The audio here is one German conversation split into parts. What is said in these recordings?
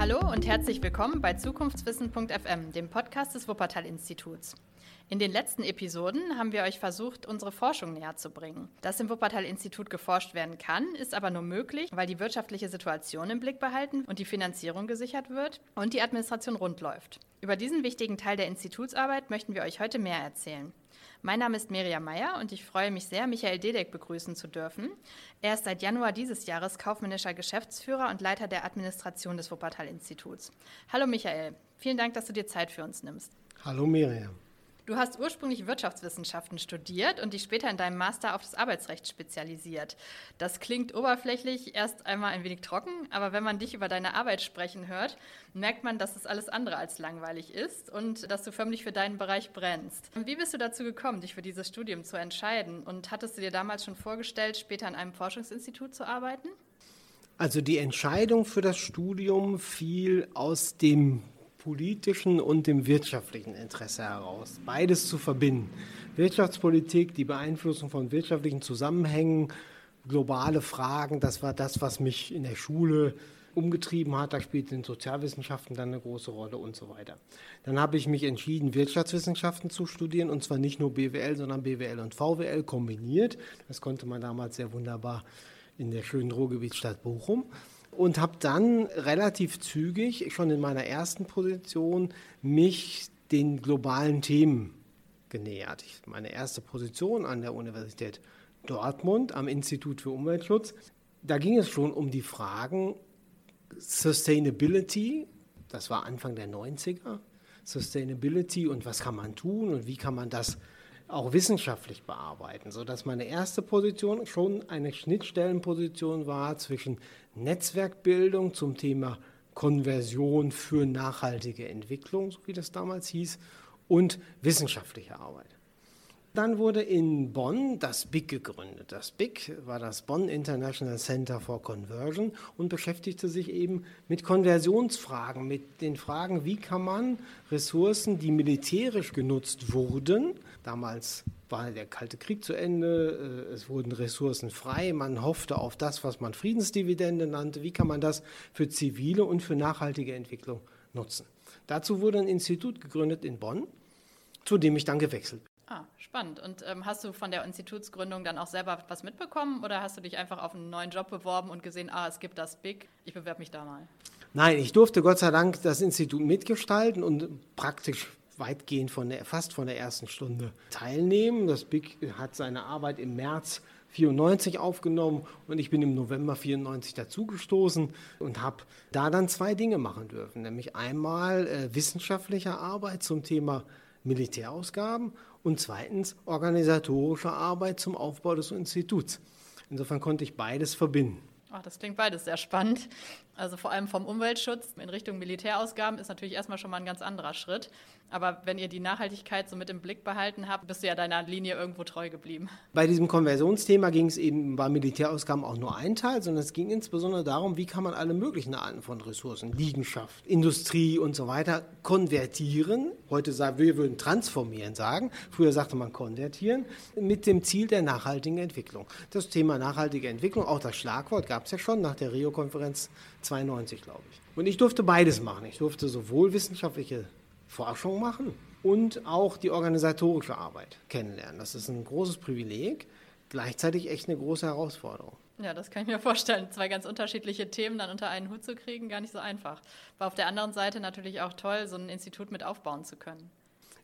Hallo und herzlich willkommen bei Zukunftswissen.fm, dem Podcast des Wuppertal-Instituts. In den letzten Episoden haben wir euch versucht, unsere Forschung näher zu bringen. Dass im Wuppertal-Institut geforscht werden kann, ist aber nur möglich, weil die wirtschaftliche Situation im Blick behalten und die Finanzierung gesichert wird und die Administration rund läuft. Über diesen wichtigen Teil der Institutsarbeit möchten wir euch heute mehr erzählen. Mein Name ist Miriam Meyer und ich freue mich sehr, Michael Dedek begrüßen zu dürfen. Er ist seit Januar dieses Jahres kaufmännischer Geschäftsführer und Leiter der Administration des Wuppertal-Instituts. Hallo Michael, vielen Dank, dass du dir Zeit für uns nimmst. Hallo Miriam. Du hast ursprünglich Wirtschaftswissenschaften studiert und dich später in deinem Master auf das Arbeitsrecht spezialisiert. Das klingt oberflächlich erst einmal ein wenig trocken, aber wenn man dich über deine Arbeit sprechen hört, merkt man, dass es alles andere als langweilig ist und dass du förmlich für deinen Bereich brennst. Wie bist du dazu gekommen, dich für dieses Studium zu entscheiden? Und hattest du dir damals schon vorgestellt, später an einem Forschungsinstitut zu arbeiten? Also die Entscheidung für das Studium fiel aus dem politischen und dem wirtschaftlichen Interesse heraus. Beides zu verbinden. Wirtschaftspolitik, die Beeinflussung von wirtschaftlichen Zusammenhängen, globale Fragen, das war das, was mich in der Schule umgetrieben hat. Da spielten in Sozialwissenschaften dann eine große Rolle und so weiter. Dann habe ich mich entschieden, Wirtschaftswissenschaften zu studieren und zwar nicht nur BWL, sondern BWL und VWL kombiniert. Das konnte man damals sehr wunderbar in der schönen Ruhrgebietsstadt Bochum und habe dann relativ zügig, schon in meiner ersten Position, mich den globalen Themen genähert. Ich, meine erste Position an der Universität Dortmund am Institut für Umweltschutz, da ging es schon um die Fragen Sustainability, das war Anfang der 90er, Sustainability und was kann man tun und wie kann man das auch wissenschaftlich bearbeiten, sodass meine erste Position schon eine Schnittstellenposition war zwischen Netzwerkbildung zum Thema Konversion für nachhaltige Entwicklung, so wie das damals hieß, und wissenschaftliche Arbeit. Dann wurde in Bonn das BIC gegründet. Das BIC war das Bonn International Center for Conversion und beschäftigte sich eben mit Konversionsfragen, mit den Fragen, wie kann man Ressourcen, die militärisch genutzt wurden, damals war der Kalte Krieg zu Ende, äh, es wurden Ressourcen frei, man hoffte auf das, was man Friedensdividende nannte, wie kann man das für zivile und für nachhaltige Entwicklung nutzen. Dazu wurde ein Institut gegründet in Bonn, zu dem ich dann gewechselt bin. Ah, spannend. Und ähm, hast du von der Institutsgründung dann auch selber was mitbekommen oder hast du dich einfach auf einen neuen Job beworben und gesehen, ah, es gibt das Big, ich bewerbe mich da mal? Nein, ich durfte Gott sei Dank das Institut mitgestalten und praktisch weitgehend von der, fast von der ersten Stunde teilnehmen. Das BIG hat seine Arbeit im März 94 aufgenommen und ich bin im November 94 dazugestoßen und habe da dann zwei Dinge machen dürfen, nämlich einmal äh, wissenschaftliche Arbeit zum Thema Militärausgaben und zweitens organisatorische Arbeit zum Aufbau des Instituts. Insofern konnte ich beides verbinden. Ach, das klingt beides sehr spannend. Also vor allem vom Umweltschutz in Richtung Militärausgaben ist natürlich erstmal schon mal ein ganz anderer Schritt. Aber wenn ihr die Nachhaltigkeit so mit im Blick behalten habt, bist du ja deiner Linie irgendwo treu geblieben. Bei diesem Konversionsthema ging es eben bei Militärausgaben auch nur ein Teil, sondern es ging insbesondere darum, wie kann man alle möglichen Arten von Ressourcen, Liegenschaft, Industrie und so weiter konvertieren. Heute sagen wir würden transformieren sagen. Früher sagte man konvertieren mit dem Ziel der nachhaltigen Entwicklung. Das Thema nachhaltige Entwicklung, auch das Schlagwort gab es ja schon nach der Rio-Konferenz 92, glaube ich. Und ich durfte beides machen. Ich durfte sowohl wissenschaftliche Forschung machen und auch die organisatorische Arbeit kennenlernen. Das ist ein großes Privileg, gleichzeitig echt eine große Herausforderung. Ja, das kann ich mir vorstellen. Zwei ganz unterschiedliche Themen dann unter einen Hut zu kriegen, gar nicht so einfach. War auf der anderen Seite natürlich auch toll, so ein Institut mit aufbauen zu können.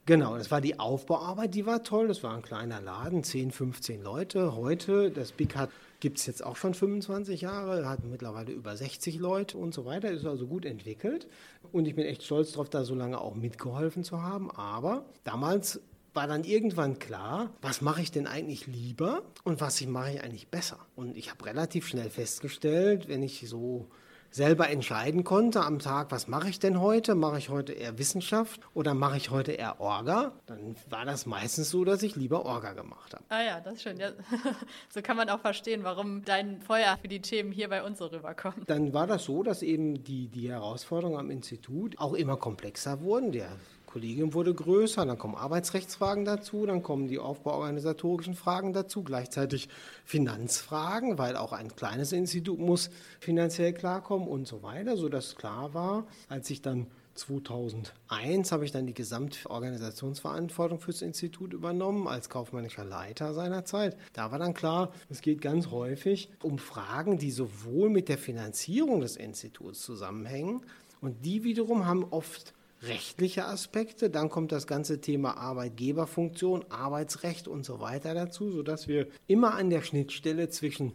Genau, das war die Aufbauarbeit, die war toll. Das war ein kleiner Laden, 10, 15 Leute. Heute, das Big hat gibt es jetzt auch schon 25 Jahre, hat mittlerweile über 60 Leute und so weiter, ist also gut entwickelt. Und ich bin echt stolz darauf, da so lange auch mitgeholfen zu haben. Aber damals war dann irgendwann klar, was mache ich denn eigentlich lieber und was mache ich eigentlich besser. Und ich habe relativ schnell festgestellt, wenn ich so selber entscheiden konnte am Tag, was mache ich denn heute? Mache ich heute eher Wissenschaft oder mache ich heute eher Orga? Dann war das meistens so, dass ich lieber Orga gemacht habe. Ah ja, das ist schön. Ja, so kann man auch verstehen, warum dein Feuer für die Themen hier bei uns so rüberkommt. Dann war das so, dass eben die, die Herausforderungen am Institut auch immer komplexer wurden. Der Kollegium wurde größer, dann kommen Arbeitsrechtsfragen dazu, dann kommen die aufbauorganisatorischen Fragen dazu, gleichzeitig Finanzfragen, weil auch ein kleines Institut muss finanziell klarkommen und so weiter, sodass klar war, als ich dann 2001 habe ich dann die Gesamtorganisationsverantwortung fürs Institut übernommen als kaufmännischer Leiter seiner Zeit. Da war dann klar, es geht ganz häufig um Fragen, die sowohl mit der Finanzierung des Instituts zusammenhängen und die wiederum haben oft rechtliche Aspekte, dann kommt das ganze Thema Arbeitgeberfunktion, Arbeitsrecht und so weiter dazu, sodass wir immer an der Schnittstelle zwischen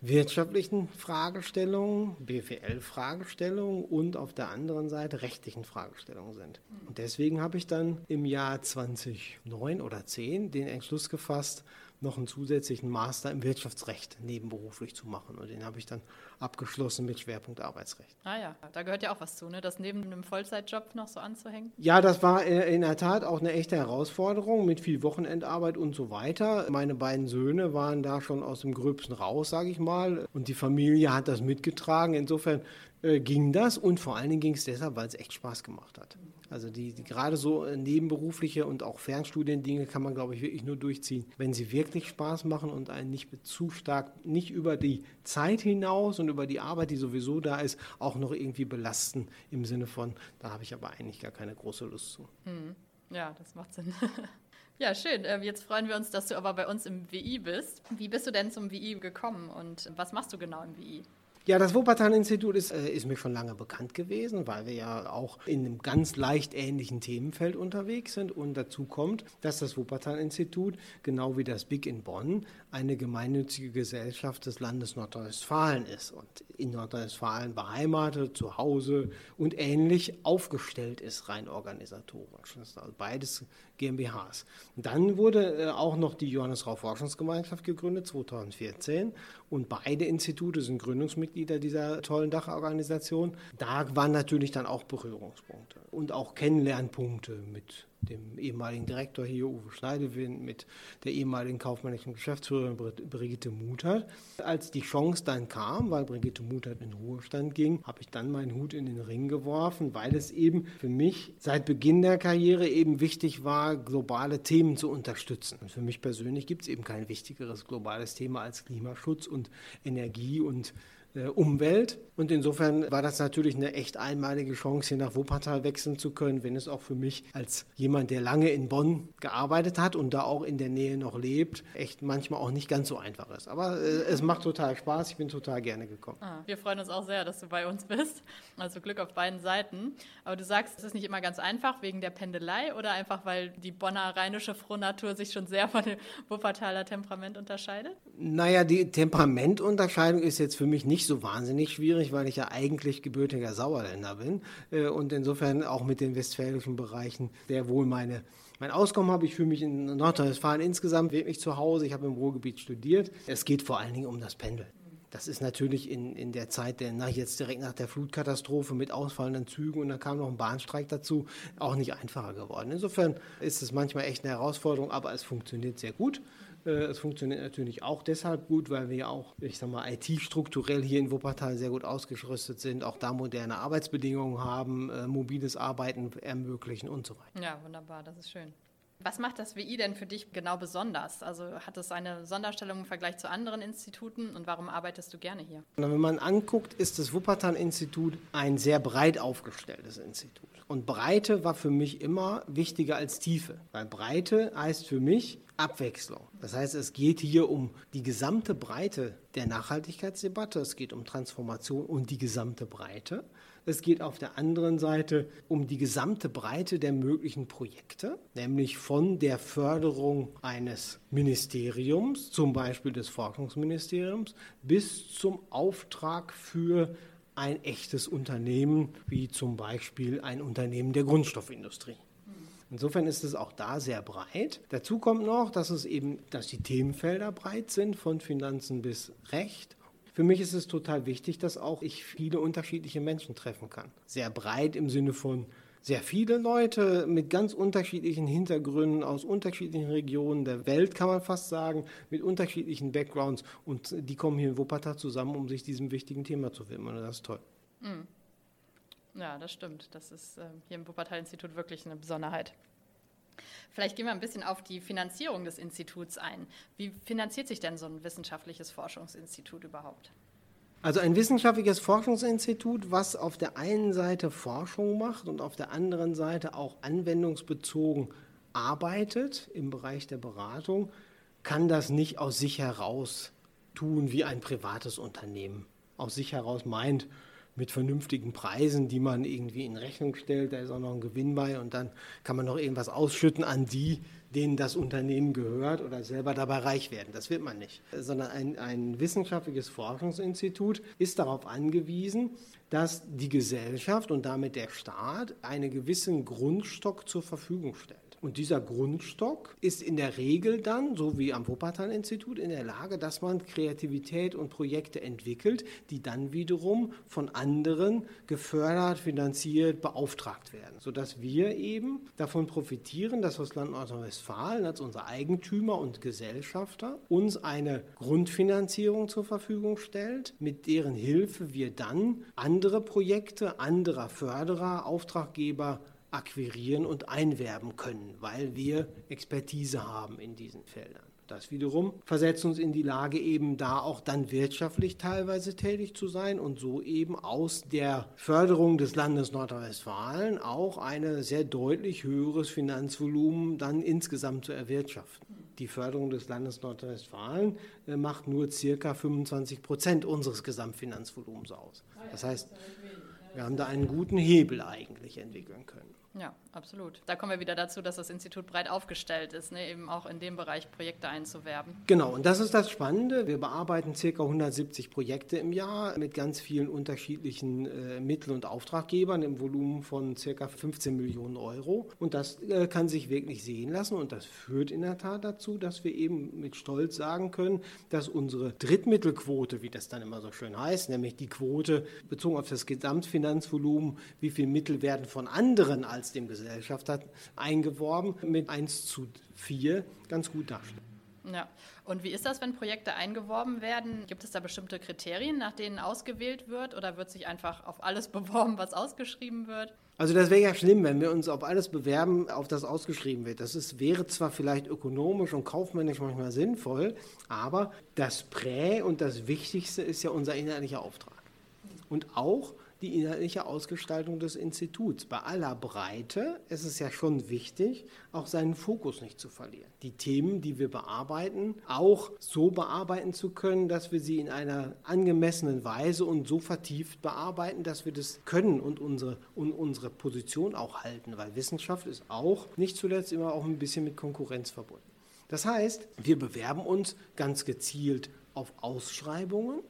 wirtschaftlichen Fragestellungen, BWL-Fragestellungen und auf der anderen Seite rechtlichen Fragestellungen sind. Und deswegen habe ich dann im Jahr 2009 oder 10 den Entschluss gefasst, noch einen zusätzlichen Master im Wirtschaftsrecht nebenberuflich zu machen. Und den habe ich dann abgeschlossen mit Schwerpunkt Arbeitsrecht. Ah ja, da gehört ja auch was zu, ne? das neben einem Vollzeitjob noch so anzuhängen. Ja, das war in der Tat auch eine echte Herausforderung mit viel Wochenendarbeit und so weiter. Meine beiden Söhne waren da schon aus dem Gröbsten raus, sage ich mal. Und die Familie hat das mitgetragen. Insofern äh, ging das und vor allen Dingen ging es deshalb, weil es echt Spaß gemacht hat. Also die, die gerade so äh, nebenberufliche und auch Fernstudiendinge kann man, glaube ich, wirklich nur durchziehen, wenn sie wirklich Spaß machen und einen nicht zu stark, nicht über die Zeit hinaus und über die Arbeit, die sowieso da ist, auch noch irgendwie belasten im Sinne von, da habe ich aber eigentlich gar keine große Lust zu. Hm. Ja, das macht Sinn. Ja, schön. Ähm, jetzt freuen wir uns, dass du aber bei uns im WI bist. Wie bist du denn zum WI gekommen und was machst du genau im WI? Ja, das Wuppertal-Institut ist, äh, ist mir schon lange bekannt gewesen, weil wir ja auch in einem ganz leicht ähnlichen Themenfeld unterwegs sind. Und dazu kommt, dass das Wuppertal-Institut, genau wie das BIG in Bonn, eine gemeinnützige Gesellschaft des Landes Nordrhein-Westfalen ist und in Nordrhein-Westfalen beheimatet, zu Hause und ähnlich aufgestellt ist, rein organisatorisch. Das ist also beides GmbHs. Dann wurde äh, auch noch die Johannes Rau Forschungsgemeinschaft gegründet, 2014. Und beide Institute sind Gründungsmitglieder dieser tollen Dachorganisation. Da waren natürlich dann auch Berührungspunkte und auch Kennenlernpunkte mit dem ehemaligen Direktor hier, Uwe Schneidewind, mit der ehemaligen kaufmännischen Geschäftsführerin Brigitte Muthert. Als die Chance dann kam, weil Brigitte Muthert in Ruhestand ging, habe ich dann meinen Hut in den Ring geworfen, weil es eben für mich seit Beginn der Karriere eben wichtig war, globale Themen zu unterstützen. Und für mich persönlich gibt es eben kein wichtigeres globales Thema als Klimaschutz und Energie und Umwelt. Und insofern war das natürlich eine echt einmalige Chance, hier nach Wuppertal wechseln zu können, wenn es auch für mich als jemand, der lange in Bonn gearbeitet hat und da auch in der Nähe noch lebt, echt manchmal auch nicht ganz so einfach ist. Aber äh, es macht total Spaß, ich bin total gerne gekommen. Ah, wir freuen uns auch sehr, dass du bei uns bist. Also Glück auf beiden Seiten. Aber du sagst, es ist nicht immer ganz einfach wegen der Pendelei oder einfach, weil die Bonner rheinische Frohnatur sich schon sehr von dem Wuppertaler Temperament unterscheidet? Naja, die Temperamentunterscheidung ist jetzt für mich nicht nicht so wahnsinnig schwierig, weil ich ja eigentlich gebürtiger Sauerländer bin äh, und insofern auch mit den westfälischen Bereichen sehr wohl meine mein Auskommen habe. Ich fühle mich in Nordrhein-Westfalen insgesamt wirklich zu Hause. Ich habe im Ruhrgebiet studiert. Es geht vor allen Dingen um das Pendeln. Das ist natürlich in, in der Zeit, der, nach, jetzt direkt nach der Flutkatastrophe mit ausfallenden Zügen und dann kam noch ein Bahnstreik dazu, auch nicht einfacher geworden. Insofern ist es manchmal echt eine Herausforderung, aber es funktioniert sehr gut. Äh, es funktioniert natürlich auch deshalb gut, weil wir auch, ich sag mal, IT-strukturell hier in Wuppertal sehr gut ausgerüstet sind, auch da moderne Arbeitsbedingungen haben, äh, mobiles Arbeiten ermöglichen und so weiter. Ja, wunderbar, das ist schön. Was macht das WI denn für dich genau besonders? Also hat es eine Sonderstellung im Vergleich zu anderen Instituten und warum arbeitest du gerne hier? Wenn man anguckt, ist das Wuppertal-Institut ein sehr breit aufgestelltes Institut. Und Breite war für mich immer wichtiger als Tiefe, weil Breite heißt für mich Abwechslung. Das heißt, es geht hier um die gesamte Breite der Nachhaltigkeitsdebatte, es geht um Transformation und die gesamte Breite. Es geht auf der anderen Seite um die gesamte Breite der möglichen Projekte, nämlich von der Förderung eines Ministeriums, zum Beispiel des Forschungsministeriums, bis zum Auftrag für ein echtes Unternehmen, wie zum Beispiel ein Unternehmen der Grundstoffindustrie. Insofern ist es auch da sehr breit. Dazu kommt noch, dass es eben, dass die Themenfelder breit sind, von Finanzen bis Recht. Für mich ist es total wichtig, dass auch ich viele unterschiedliche Menschen treffen kann. Sehr breit im Sinne von sehr viele Leute mit ganz unterschiedlichen Hintergründen aus unterschiedlichen Regionen der Welt, kann man fast sagen, mit unterschiedlichen Backgrounds. Und die kommen hier in Wuppertal zusammen, um sich diesem wichtigen Thema zu widmen. Und das ist toll. Mhm. Ja, das stimmt. Das ist äh, hier im Wuppertal-Institut wirklich eine Besonderheit. Vielleicht gehen wir ein bisschen auf die Finanzierung des Instituts ein. Wie finanziert sich denn so ein wissenschaftliches Forschungsinstitut überhaupt? Also ein wissenschaftliches Forschungsinstitut, was auf der einen Seite Forschung macht und auf der anderen Seite auch anwendungsbezogen arbeitet im Bereich der Beratung, kann das nicht aus sich heraus tun, wie ein privates Unternehmen aus sich heraus meint, mit vernünftigen Preisen, die man irgendwie in Rechnung stellt. Da ist auch noch ein Gewinn bei und dann kann man noch irgendwas ausschütten an die, denen das Unternehmen gehört oder selber dabei reich werden. Das wird man nicht. Sondern ein, ein wissenschaftliches Forschungsinstitut ist darauf angewiesen, dass die Gesellschaft und damit der Staat einen gewissen Grundstock zur Verfügung stellt. Und dieser Grundstock ist in der Regel dann, so wie am Wuppertal-Institut, in der Lage, dass man Kreativität und Projekte entwickelt, die dann wiederum von anderen gefördert, finanziert, beauftragt werden. Sodass wir eben davon profitieren, dass das Land Nordrhein-Westfalen als unser Eigentümer und Gesellschafter uns eine Grundfinanzierung zur Verfügung stellt, mit deren Hilfe wir dann andere Projekte anderer Förderer, Auftraggeber akquirieren und einwerben können, weil wir Expertise haben in diesen Feldern. Das wiederum versetzt uns in die Lage, eben da auch dann wirtschaftlich teilweise tätig zu sein und so eben aus der Förderung des Landes Nordrhein-Westfalen auch ein sehr deutlich höheres Finanzvolumen dann insgesamt zu erwirtschaften. Die Förderung des Landes Nordrhein-Westfalen äh, macht nur circa 25 Prozent unseres Gesamtfinanzvolumens aus. Das heißt, wir haben da einen guten Hebel eigentlich entwickeln können. Ja, absolut. Da kommen wir wieder dazu, dass das Institut breit aufgestellt ist, ne? eben auch in dem Bereich Projekte einzuwerben. Genau, und das ist das Spannende. Wir bearbeiten ca. 170 Projekte im Jahr mit ganz vielen unterschiedlichen äh, Mittel- und Auftraggebern im Volumen von ca. 15 Millionen Euro. Und das äh, kann sich wirklich sehen lassen und das führt in der Tat dazu, dass wir eben mit Stolz sagen können, dass unsere Drittmittelquote, wie das dann immer so schön heißt, nämlich die Quote bezogen auf das Gesamtfinanzvolumen, wie viel Mittel werden von anderen als dem Gesellschafter eingeworben, mit 1 zu 4 ganz gut darstellen. Ja, und wie ist das, wenn Projekte eingeworben werden? Gibt es da bestimmte Kriterien, nach denen ausgewählt wird oder wird sich einfach auf alles beworben, was ausgeschrieben wird? Also das wäre ja schlimm, wenn wir uns auf alles bewerben, auf das ausgeschrieben wird. Das ist, wäre zwar vielleicht ökonomisch und kaufmännisch manchmal sinnvoll, aber das Prä und das Wichtigste ist ja unser inhaltlicher Auftrag. Und auch die inhaltliche Ausgestaltung des Instituts. Bei aller Breite ist es ja schon wichtig, auch seinen Fokus nicht zu verlieren. Die Themen, die wir bearbeiten, auch so bearbeiten zu können, dass wir sie in einer angemessenen Weise und so vertieft bearbeiten, dass wir das können und unsere, und unsere Position auch halten, weil Wissenschaft ist auch nicht zuletzt immer auch ein bisschen mit Konkurrenz verbunden. Das heißt, wir bewerben uns ganz gezielt auf Ausschreibungen,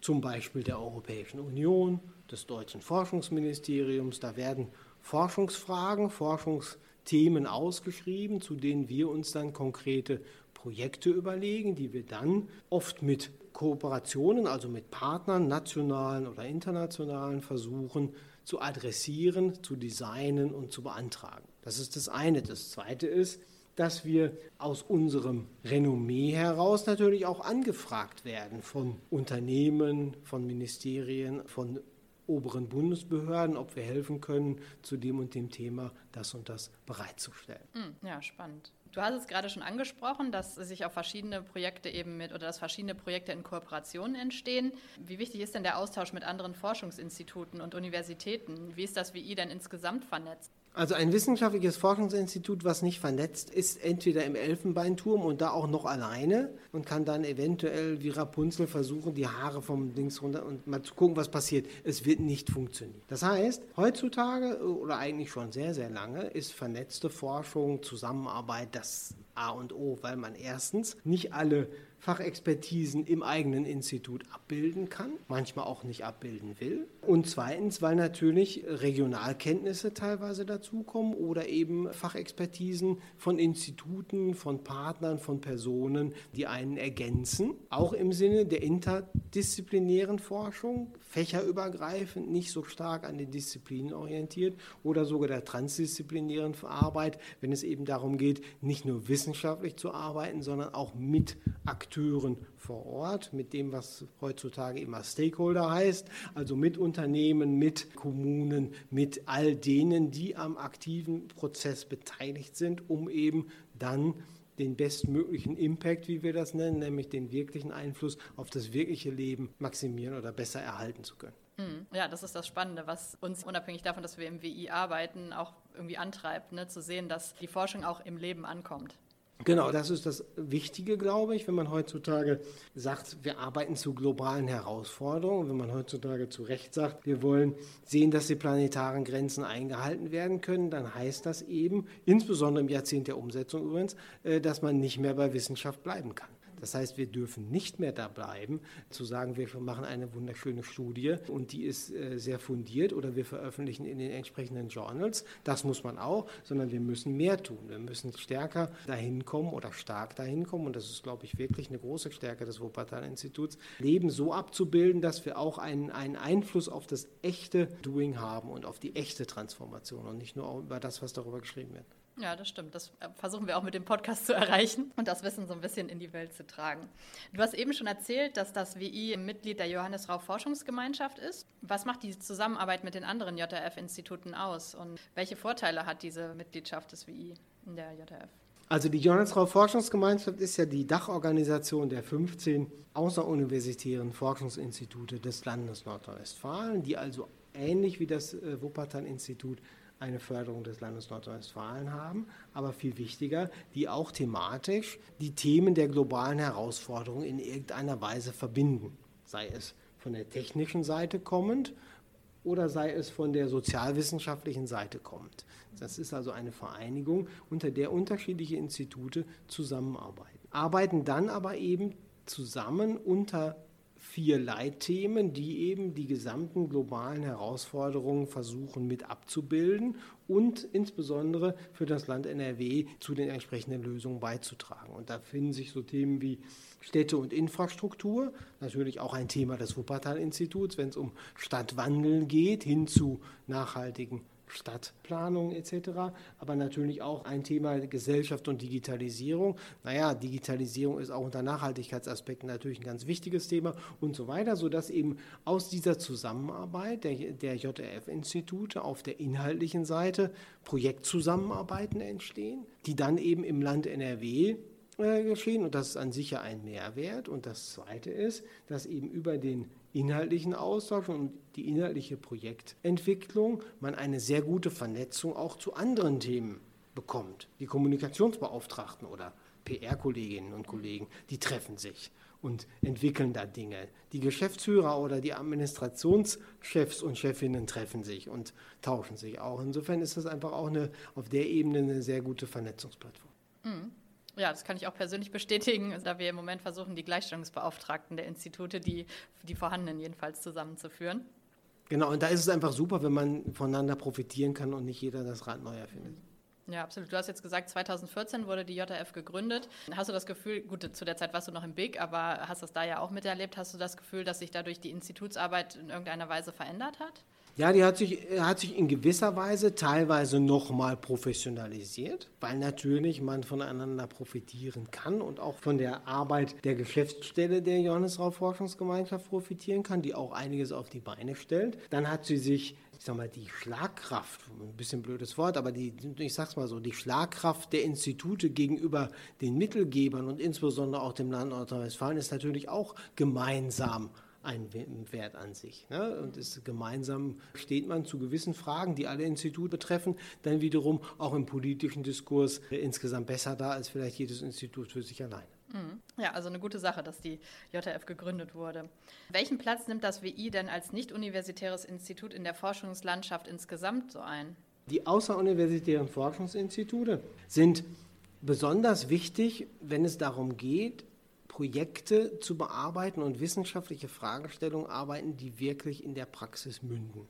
zum Beispiel der Europäischen Union, des deutschen Forschungsministeriums. Da werden Forschungsfragen, Forschungsthemen ausgeschrieben, zu denen wir uns dann konkrete Projekte überlegen, die wir dann oft mit Kooperationen, also mit Partnern, nationalen oder internationalen, versuchen zu adressieren, zu designen und zu beantragen. Das ist das eine. Das zweite ist, dass wir aus unserem Renommee heraus natürlich auch angefragt werden von Unternehmen, von Ministerien, von oberen Bundesbehörden, ob wir helfen können, zu dem und dem Thema das und das bereitzustellen. Hm, ja, spannend. Du hast es gerade schon angesprochen, dass sich auch verschiedene Projekte eben mit oder dass verschiedene Projekte in Kooperationen entstehen. Wie wichtig ist denn der Austausch mit anderen Forschungsinstituten und Universitäten? Wie ist das WI denn insgesamt vernetzt? Also ein wissenschaftliches Forschungsinstitut, was nicht vernetzt ist, entweder im Elfenbeinturm und da auch noch alleine und kann dann eventuell wie Rapunzel versuchen, die Haare vom Dings runter und mal zu gucken, was passiert. Es wird nicht funktionieren. Das heißt, heutzutage oder eigentlich schon sehr, sehr lange ist vernetzte Forschung, Zusammenarbeit das A und O, weil man erstens nicht alle Fachexpertisen im eigenen Institut abbilden kann, manchmal auch nicht abbilden will. Und zweitens, weil natürlich Regionalkenntnisse teilweise dazukommen oder eben Fachexpertisen von Instituten, von Partnern, von Personen, die einen ergänzen, auch im Sinne der interdisziplinären Forschung, fächerübergreifend, nicht so stark an den Disziplinen orientiert oder sogar der transdisziplinären Arbeit, wenn es eben darum geht, nicht nur wissenschaftlich zu arbeiten, sondern auch mit Akteuren vor Ort, mit dem, was heutzutage immer Stakeholder heißt, also mit Unternehmen, mit Kommunen, mit all denen, die am aktiven Prozess beteiligt sind, um eben dann den bestmöglichen Impact, wie wir das nennen, nämlich den wirklichen Einfluss auf das wirkliche Leben maximieren oder besser erhalten zu können. Hm. Ja, das ist das Spannende, was uns unabhängig davon, dass wir im WI arbeiten, auch irgendwie antreibt, ne? zu sehen, dass die Forschung auch im Leben ankommt. Genau, das ist das Wichtige, glaube ich, wenn man heutzutage sagt, wir arbeiten zu globalen Herausforderungen, wenn man heutzutage zu Recht sagt, wir wollen sehen, dass die planetaren Grenzen eingehalten werden können, dann heißt das eben, insbesondere im Jahrzehnt der Umsetzung übrigens, äh, dass man nicht mehr bei Wissenschaft bleiben kann. Das heißt, wir dürfen nicht mehr da bleiben, zu sagen, wir machen eine wunderschöne Studie und die ist äh, sehr fundiert oder wir veröffentlichen in den entsprechenden Journals. Das muss man auch, sondern wir müssen mehr tun. Wir müssen stärker dahin kommen oder stark dahin kommen und das ist, glaube ich, wirklich eine große Stärke des Wuppertal-Instituts, Leben so abzubilden, dass wir auch einen, einen Einfluss auf das echte Doing haben und auf die echte Transformation und nicht nur über das, was darüber geschrieben wird. Ja, das stimmt. Das äh, versuchen wir auch mit dem Podcast zu erreichen und das Wissen so ein bisschen in die Welt zu tragen. Du hast eben schon erzählt, dass das WI Mitglied der Johannes Rau Forschungsgemeinschaft ist. Was macht die Zusammenarbeit mit den anderen JRF-Instituten aus und welche Vorteile hat diese Mitgliedschaft des WI in der JRF? Also die Johannes Rau Forschungsgemeinschaft ist ja die Dachorganisation der 15 außeruniversitären Forschungsinstitute des Landes Nordrhein-Westfalen, die also ähnlich wie das äh, Wuppertal-Institut eine Förderung des Landes Nordrhein-Westfalen haben, aber viel wichtiger, die auch thematisch die Themen der globalen Herausforderungen in irgendeiner Weise verbinden, sei es von der technischen Seite kommend oder sei es von der sozialwissenschaftlichen Seite kommend. Das ist also eine Vereinigung, unter der unterschiedliche Institute zusammenarbeiten. Arbeiten dann aber eben zusammen unter vier Leitthemen, die eben die gesamten globalen Herausforderungen versuchen mit abzubilden und insbesondere für das Land NRW zu den entsprechenden Lösungen beizutragen. Und da finden sich so Themen wie Städte und Infrastruktur, natürlich auch ein Thema des Wuppertal-Instituts, wenn es um Stadtwandel geht, hin zu nachhaltigen Stadtplanung etc., aber natürlich auch ein Thema Gesellschaft und Digitalisierung. Naja, Digitalisierung ist auch unter Nachhaltigkeitsaspekten natürlich ein ganz wichtiges Thema und so weiter, sodass eben aus dieser Zusammenarbeit der, der JRF-Institute auf der inhaltlichen Seite Projektzusammenarbeiten entstehen, die dann eben im Land NRW äh, geschehen und das ist an sich ja ein Mehrwert. Und das Zweite ist, dass eben über den inhaltlichen Austausch und die inhaltliche Projektentwicklung man eine sehr gute Vernetzung auch zu anderen Themen bekommt. Die Kommunikationsbeauftragten oder PR-Kolleginnen und Kollegen, die treffen sich und entwickeln da Dinge. Die Geschäftsführer oder die Administrationschefs und Chefinnen treffen sich und tauschen sich auch. Insofern ist das einfach auch eine, auf der Ebene eine sehr gute Vernetzungsplattform. Mhm. Ja, das kann ich auch persönlich bestätigen, da wir im Moment versuchen, die Gleichstellungsbeauftragten der Institute, die, die vorhandenen jedenfalls, zusammenzuführen. Genau, und da ist es einfach super, wenn man voneinander profitieren kann und nicht jeder das Rad neu erfindet. Ja, absolut. Du hast jetzt gesagt, 2014 wurde die JF gegründet. Hast du das Gefühl, gut, zu der Zeit warst du noch im BIG, aber hast das da ja auch miterlebt, hast du das Gefühl, dass sich dadurch die Institutsarbeit in irgendeiner Weise verändert hat? Ja, die hat sich, hat sich in gewisser Weise teilweise nochmal professionalisiert, weil natürlich man voneinander profitieren kann und auch von der Arbeit der Geschäftsstelle der Johannesrau Forschungsgemeinschaft profitieren kann, die auch einiges auf die Beine stellt. Dann hat sie sich ich sag mal, die Schlagkraft, ein bisschen blödes Wort, aber die, ich sag's mal so, die Schlagkraft der Institute gegenüber den Mittelgebern und insbesondere auch dem Land Nordrhein-Westfalen ist natürlich auch gemeinsam ein Wert an sich. Ne? Und ist, gemeinsam steht man zu gewissen Fragen, die alle Institute betreffen, dann wiederum auch im politischen Diskurs insgesamt besser da als vielleicht jedes Institut für sich alleine. Mhm. Ja, also eine gute Sache, dass die JF gegründet wurde. Welchen Platz nimmt das WI denn als nicht-universitäres Institut in der Forschungslandschaft insgesamt so ein? Die außeruniversitären Forschungsinstitute sind besonders wichtig, wenn es darum geht, Projekte zu bearbeiten und wissenschaftliche Fragestellungen arbeiten, die wirklich in der Praxis münden.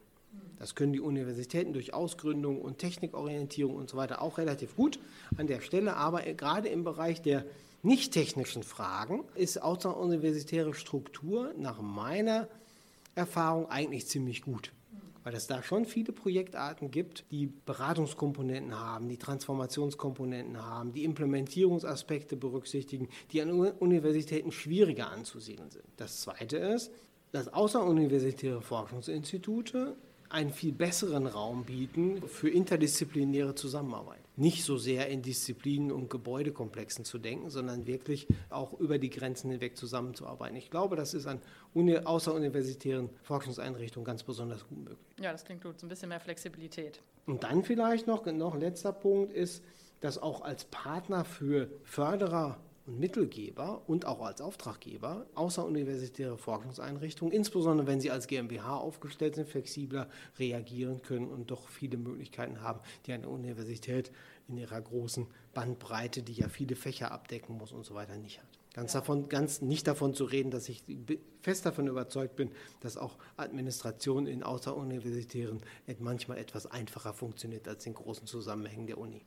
Das können die Universitäten durch Ausgründung und Technikorientierung und so weiter auch relativ gut an der Stelle, aber gerade im Bereich der nicht technischen Fragen ist außeruniversitäre Struktur nach meiner Erfahrung eigentlich ziemlich gut weil es da schon viele Projektarten gibt, die Beratungskomponenten haben, die Transformationskomponenten haben, die Implementierungsaspekte berücksichtigen, die an Universitäten schwieriger anzusiedeln sind. Das Zweite ist, dass außeruniversitäre Forschungsinstitute einen viel besseren Raum bieten für interdisziplinäre Zusammenarbeit. Nicht so sehr in Disziplinen und Gebäudekomplexen zu denken, sondern wirklich auch über die Grenzen hinweg zusammenzuarbeiten. Ich glaube, das ist an uni außeruniversitären Forschungseinrichtungen ganz besonders gut möglich. Ja, das klingt gut. So ein bisschen mehr Flexibilität. Und dann vielleicht noch, noch ein letzter Punkt ist, dass auch als Partner für Förderer und Mittelgeber und auch als Auftraggeber außeruniversitäre Forschungseinrichtungen, insbesondere wenn sie als GmbH aufgestellt sind, flexibler reagieren können und doch viele Möglichkeiten haben, die eine Universität in ihrer großen Bandbreite, die ja viele Fächer abdecken muss und so weiter, nicht hat. Ganz, davon, ganz nicht davon zu reden, dass ich fest davon überzeugt bin, dass auch Administration in außeruniversitären manchmal etwas einfacher funktioniert als in großen Zusammenhängen der Uni.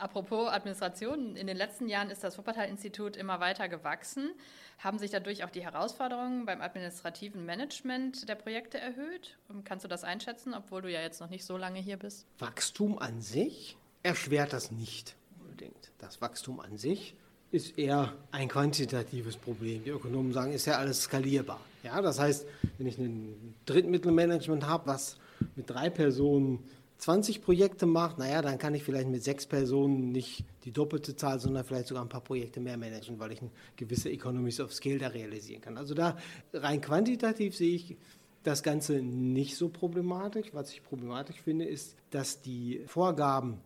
Apropos Administration, in den letzten Jahren ist das Wuppertal-Institut immer weiter gewachsen. Haben sich dadurch auch die Herausforderungen beim administrativen Management der Projekte erhöht? Kannst du das einschätzen, obwohl du ja jetzt noch nicht so lange hier bist? Wachstum an sich erschwert das nicht unbedingt. Das Wachstum an sich ist eher ein quantitatives Problem. Die Ökonomen sagen, ist ja alles skalierbar. Ja, das heißt, wenn ich ein Drittmittelmanagement habe, was mit drei Personen 20 Projekte macht, naja, dann kann ich vielleicht mit sechs Personen nicht die doppelte Zahl, sondern vielleicht sogar ein paar Projekte mehr managen, weil ich eine gewisse Economies of Scale da realisieren kann. Also da rein quantitativ sehe ich das Ganze nicht so problematisch. Was ich problematisch finde, ist, dass die Vorgaben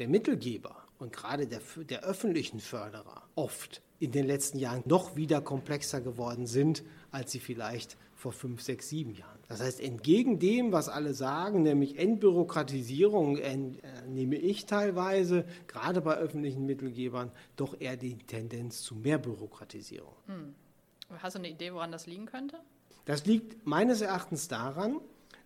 der Mittelgeber und gerade der, der öffentlichen Förderer oft in den letzten Jahren noch wieder komplexer geworden sind, als sie vielleicht vor fünf, sechs, sieben Jahren. Das heißt, entgegen dem, was alle sagen, nämlich Entbürokratisierung, ent, äh, nehme ich teilweise, gerade bei öffentlichen Mittelgebern, doch eher die Tendenz zu mehr Bürokratisierung. Hm. Hast du eine Idee, woran das liegen könnte? Das liegt meines Erachtens daran,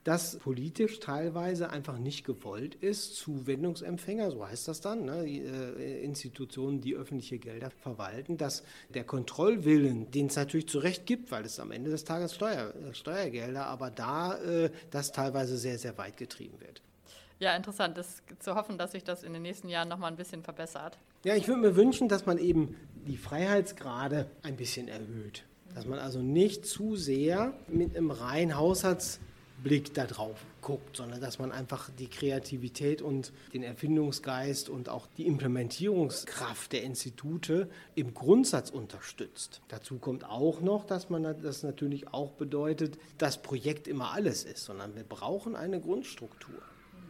dass politisch teilweise einfach nicht gewollt ist, Zuwendungsempfänger, so heißt das dann, ne, die, äh, Institutionen, die öffentliche Gelder verwalten, dass der Kontrollwillen, den es natürlich zu Recht gibt, weil es am Ende des Tages Steuer, Steuergelder, aber da äh, das teilweise sehr, sehr weit getrieben wird. Ja, interessant. Das zu hoffen, dass sich das in den nächsten Jahren noch mal ein bisschen verbessert. Ja, ich würde mir wünschen, dass man eben die Freiheitsgrade ein bisschen erhöht. Dass man also nicht zu sehr mit einem reinen Haushalts Blick darauf guckt, sondern dass man einfach die Kreativität und den Erfindungsgeist und auch die Implementierungskraft der Institute im Grundsatz unterstützt. Dazu kommt auch noch, dass man das natürlich auch bedeutet, dass Projekt immer alles ist, sondern wir brauchen eine Grundstruktur.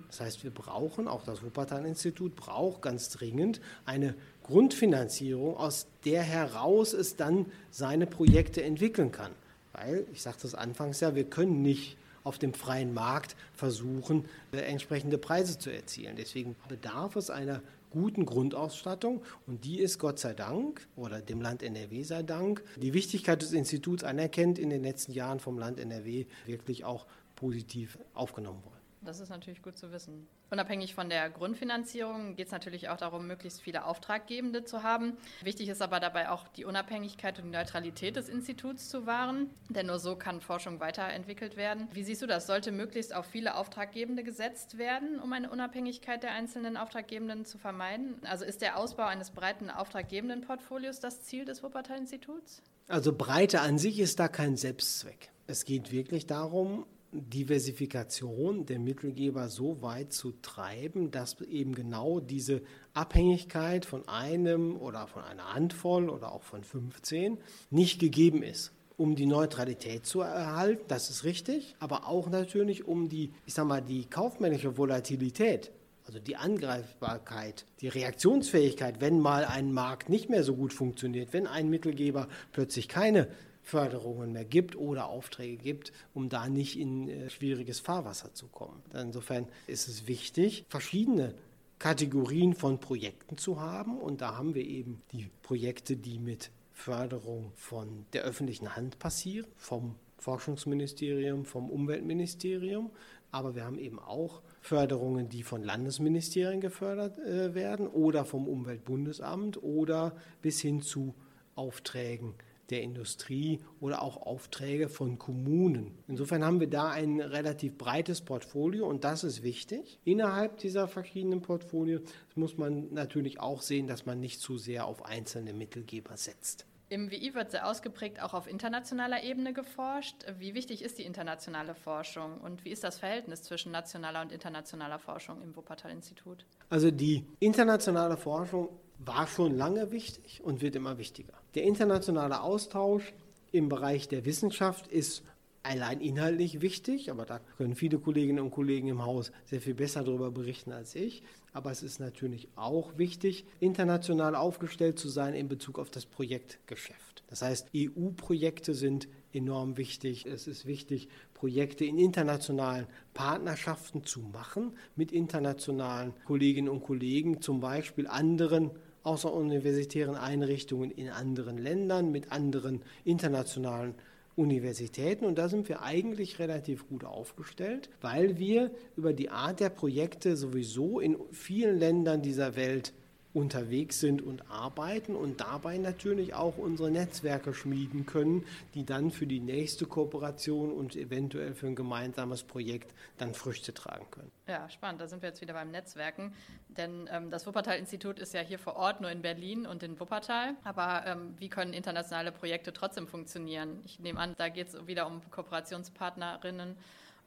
Das heißt, wir brauchen, auch das Wuppertal-Institut braucht ganz dringend eine Grundfinanzierung, aus der heraus es dann seine Projekte entwickeln kann. Weil, ich sagte es anfangs ja, wir können nicht auf dem freien Markt versuchen, äh, entsprechende Preise zu erzielen. Deswegen bedarf es einer guten Grundausstattung und die ist Gott sei Dank oder dem Land NRW sei Dank die Wichtigkeit des Instituts anerkennt in den letzten Jahren vom Land NRW wirklich auch positiv aufgenommen worden. Das ist natürlich gut zu wissen. Unabhängig von der Grundfinanzierung geht es natürlich auch darum, möglichst viele Auftraggebende zu haben. Wichtig ist aber dabei auch die Unabhängigkeit und die Neutralität des Instituts zu wahren, denn nur so kann Forschung weiterentwickelt werden. Wie siehst du das? Sollte möglichst auf viele Auftraggebende gesetzt werden, um eine Unabhängigkeit der einzelnen Auftraggebenden zu vermeiden? Also ist der Ausbau eines breiten auftraggebenden Portfolios das Ziel des Wuppertal-Instituts? Also Breite an sich ist da kein Selbstzweck. Es geht wirklich darum, Diversifikation der Mittelgeber so weit zu treiben, dass eben genau diese Abhängigkeit von einem oder von einer Handvoll oder auch von 15 nicht gegeben ist. Um die Neutralität zu erhalten, das ist richtig, aber auch natürlich um die, ich sag mal, die kaufmännische Volatilität also die Angreifbarkeit, die Reaktionsfähigkeit, wenn mal ein Markt nicht mehr so gut funktioniert, wenn ein Mittelgeber plötzlich keine Förderungen mehr gibt oder Aufträge gibt, um da nicht in äh, schwieriges Fahrwasser zu kommen. Insofern ist es wichtig, verschiedene Kategorien von Projekten zu haben und da haben wir eben die Projekte, die mit Förderung von der öffentlichen Hand passieren, vom Forschungsministerium, vom Umweltministerium, aber wir haben eben auch Förderungen, die von Landesministerien gefördert äh, werden oder vom Umweltbundesamt oder bis hin zu Aufträgen der Industrie oder auch Aufträge von Kommunen. Insofern haben wir da ein relativ breites Portfolio und das ist wichtig. Innerhalb dieser verschiedenen Portfolio muss man natürlich auch sehen, dass man nicht zu sehr auf einzelne Mittelgeber setzt. Im WI wird sehr ausgeprägt auch auf internationaler Ebene geforscht. Wie wichtig ist die internationale Forschung und wie ist das Verhältnis zwischen nationaler und internationaler Forschung im Wuppertal-Institut? Also die internationale Forschung war schon lange wichtig und wird immer wichtiger. Der internationale Austausch im Bereich der Wissenschaft ist allein inhaltlich wichtig, aber da können viele Kolleginnen und Kollegen im Haus sehr viel besser darüber berichten als ich. Aber es ist natürlich auch wichtig, international aufgestellt zu sein in Bezug auf das Projektgeschäft. Das heißt, EU-Projekte sind enorm wichtig. Es ist wichtig, Projekte in internationalen Partnerschaften zu machen mit internationalen Kolleginnen und Kollegen, zum Beispiel anderen außeruniversitären Einrichtungen in anderen Ländern, mit anderen internationalen Universitäten. Und da sind wir eigentlich relativ gut aufgestellt, weil wir über die Art der Projekte sowieso in vielen Ländern dieser Welt unterwegs sind und arbeiten und dabei natürlich auch unsere Netzwerke schmieden können, die dann für die nächste Kooperation und eventuell für ein gemeinsames Projekt dann Früchte tragen können. Ja, spannend. Da sind wir jetzt wieder beim Netzwerken. Denn ähm, das Wuppertal-Institut ist ja hier vor Ort, nur in Berlin und in Wuppertal. Aber ähm, wie können internationale Projekte trotzdem funktionieren? Ich nehme an, da geht es wieder um Kooperationspartnerinnen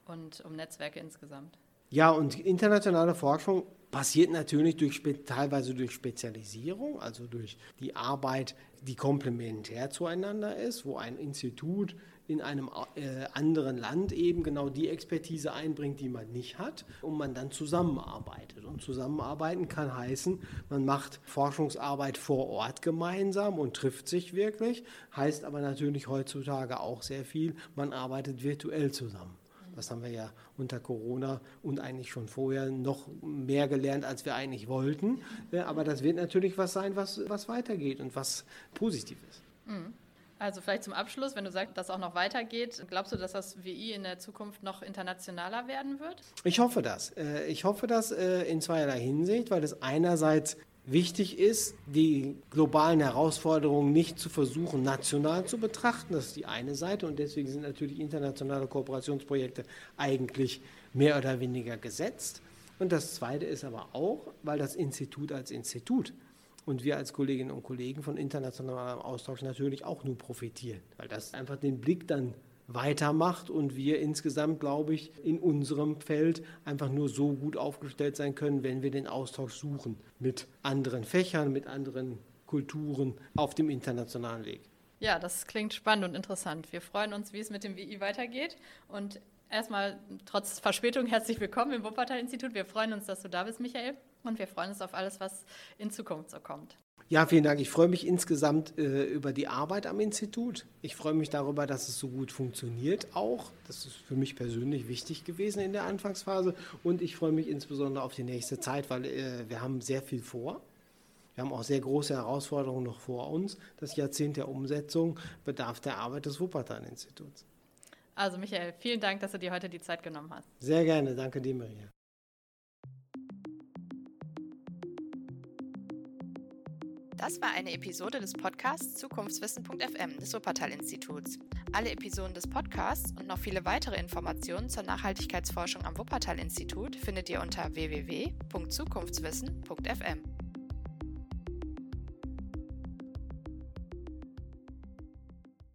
und um Netzwerke insgesamt. Ja, und internationale Forschung passiert natürlich durch, teilweise durch Spezialisierung, also durch die Arbeit, die komplementär zueinander ist, wo ein Institut in einem äh, anderen Land eben genau die Expertise einbringt, die man nicht hat, und man dann zusammenarbeitet. Und zusammenarbeiten kann heißen, man macht Forschungsarbeit vor Ort gemeinsam und trifft sich wirklich, heißt aber natürlich heutzutage auch sehr viel, man arbeitet virtuell zusammen. Das haben wir ja unter Corona und eigentlich schon vorher noch mehr gelernt, als wir eigentlich wollten. Aber das wird natürlich was sein, was, was weitergeht und was positiv ist. Mhm. Also vielleicht zum Abschluss, wenn du sagst, dass auch noch weitergeht, glaubst du, dass das WI in der Zukunft noch internationaler werden wird? Ich hoffe das. Äh, ich hoffe das äh, in zweierlei Hinsicht, weil es einerseits Wichtig ist, die globalen Herausforderungen nicht zu versuchen, national zu betrachten. Das ist die eine Seite. Und deswegen sind natürlich internationale Kooperationsprojekte eigentlich mehr oder weniger gesetzt. Und das Zweite ist aber auch, weil das Institut als Institut und wir als Kolleginnen und Kollegen von internationalem Austausch natürlich auch nur profitieren, weil das einfach den Blick dann weitermacht und wir insgesamt, glaube ich, in unserem Feld einfach nur so gut aufgestellt sein können, wenn wir den Austausch suchen mit anderen Fächern, mit anderen Kulturen auf dem internationalen Weg. Ja, das klingt spannend und interessant. Wir freuen uns, wie es mit dem WI weitergeht. Und erstmal trotz Verspätung herzlich willkommen im Wuppertal-Institut. Wir freuen uns, dass du da bist, Michael. Und wir freuen uns auf alles, was in Zukunft so kommt. Ja, vielen Dank. Ich freue mich insgesamt äh, über die Arbeit am Institut. Ich freue mich darüber, dass es so gut funktioniert auch. Das ist für mich persönlich wichtig gewesen in der Anfangsphase. Und ich freue mich insbesondere auf die nächste Zeit, weil äh, wir haben sehr viel vor. Wir haben auch sehr große Herausforderungen noch vor uns. Das Jahrzehnt der Umsetzung bedarf der Arbeit des Wuppertal-Instituts. Also Michael, vielen Dank, dass du dir heute die Zeit genommen hast. Sehr gerne. Danke dir, Maria. Das war eine Episode des Podcasts Zukunftswissen.fm des Wuppertal-Instituts. Alle Episoden des Podcasts und noch viele weitere Informationen zur Nachhaltigkeitsforschung am Wuppertal-Institut findet ihr unter www.zukunftswissen.fm.